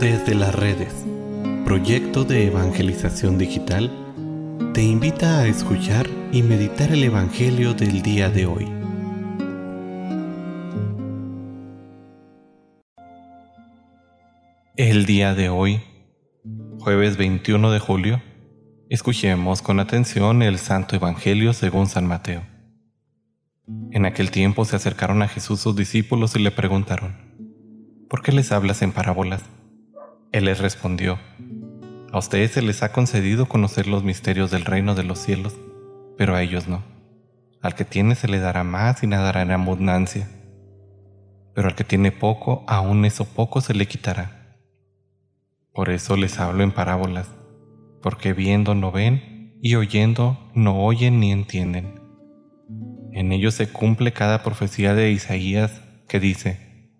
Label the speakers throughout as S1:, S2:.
S1: Desde las redes, proyecto de evangelización digital, te invita a escuchar y meditar el Evangelio del día de hoy. El día de hoy, jueves 21 de julio, escuchemos con atención el Santo Evangelio según San Mateo. En aquel tiempo se acercaron a Jesús sus discípulos y le preguntaron, ¿por qué les hablas en parábolas? Él les respondió, A ustedes se les ha concedido conocer los misterios del reino de los cielos, pero a ellos no. Al que tiene se le dará más y nadará en abundancia, pero al que tiene poco, aún eso poco se le quitará. Por eso les hablo en parábolas, porque viendo no ven y oyendo no oyen ni entienden. En ellos se cumple cada profecía de Isaías que dice,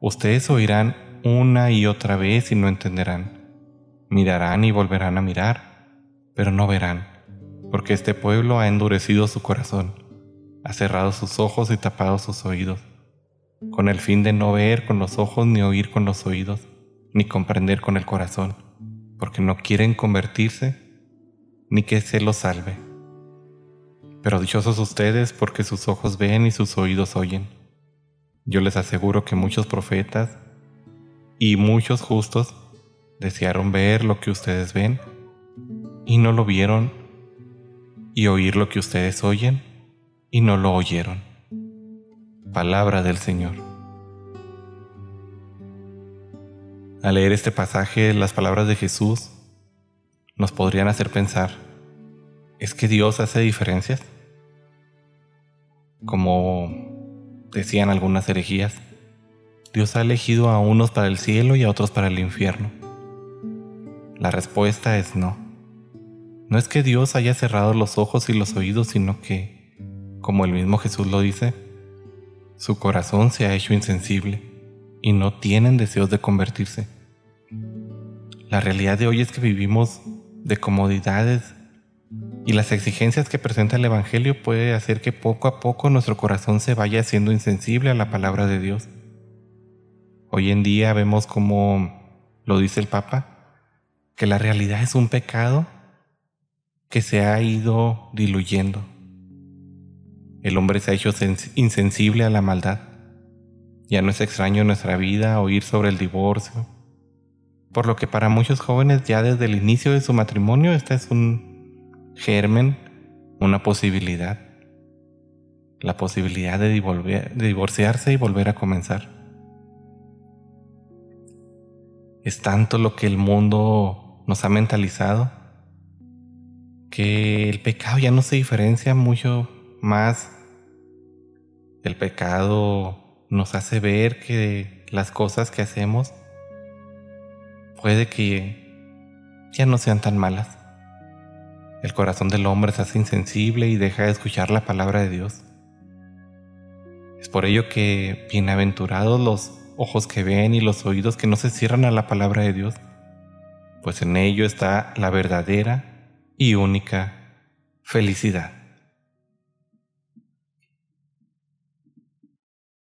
S1: Ustedes oirán una y otra vez y no entenderán. Mirarán y volverán a mirar, pero no verán, porque este pueblo ha endurecido su corazón, ha cerrado sus ojos y tapado sus oídos, con el fin de no ver con los ojos ni oír con los oídos, ni comprender con el corazón, porque no quieren convertirse, ni que se los salve. Pero dichosos ustedes porque sus ojos ven y sus oídos oyen. Yo les aseguro que muchos profetas y muchos justos desearon ver lo que ustedes ven y no lo vieron, y oír lo que ustedes oyen y no lo oyeron. Palabra del Señor. Al leer este pasaje, las palabras de Jesús nos podrían hacer pensar, ¿es que Dios hace diferencias? Como decían algunas herejías, Dios ha elegido a unos para el cielo y a otros para el infierno? La respuesta es no. No es que Dios haya cerrado los ojos y los oídos, sino que, como el mismo Jesús lo dice, su corazón se ha hecho insensible y no tienen deseos de convertirse. La realidad de hoy es que vivimos de comodidades y las exigencias que presenta el Evangelio puede hacer que poco a poco nuestro corazón se vaya haciendo insensible a la palabra de Dios. Hoy en día vemos como lo dice el Papa, que la realidad es un pecado que se ha ido diluyendo. El hombre se ha hecho insensible a la maldad. Ya no es extraño en nuestra vida oír sobre el divorcio, por lo que para muchos jóvenes ya desde el inicio de su matrimonio esta es un germen, una posibilidad, la posibilidad de, de divorciarse y volver a comenzar. Es tanto lo que el mundo nos ha mentalizado que el pecado ya no se diferencia mucho más. El pecado nos hace ver que las cosas que hacemos puede que ya no sean tan malas. El corazón del hombre se hace insensible y deja de escuchar la palabra de Dios. Es por ello que bienaventurados los ojos que ven y los oídos que no se cierran a la palabra de Dios, pues en ello está la verdadera y única felicidad.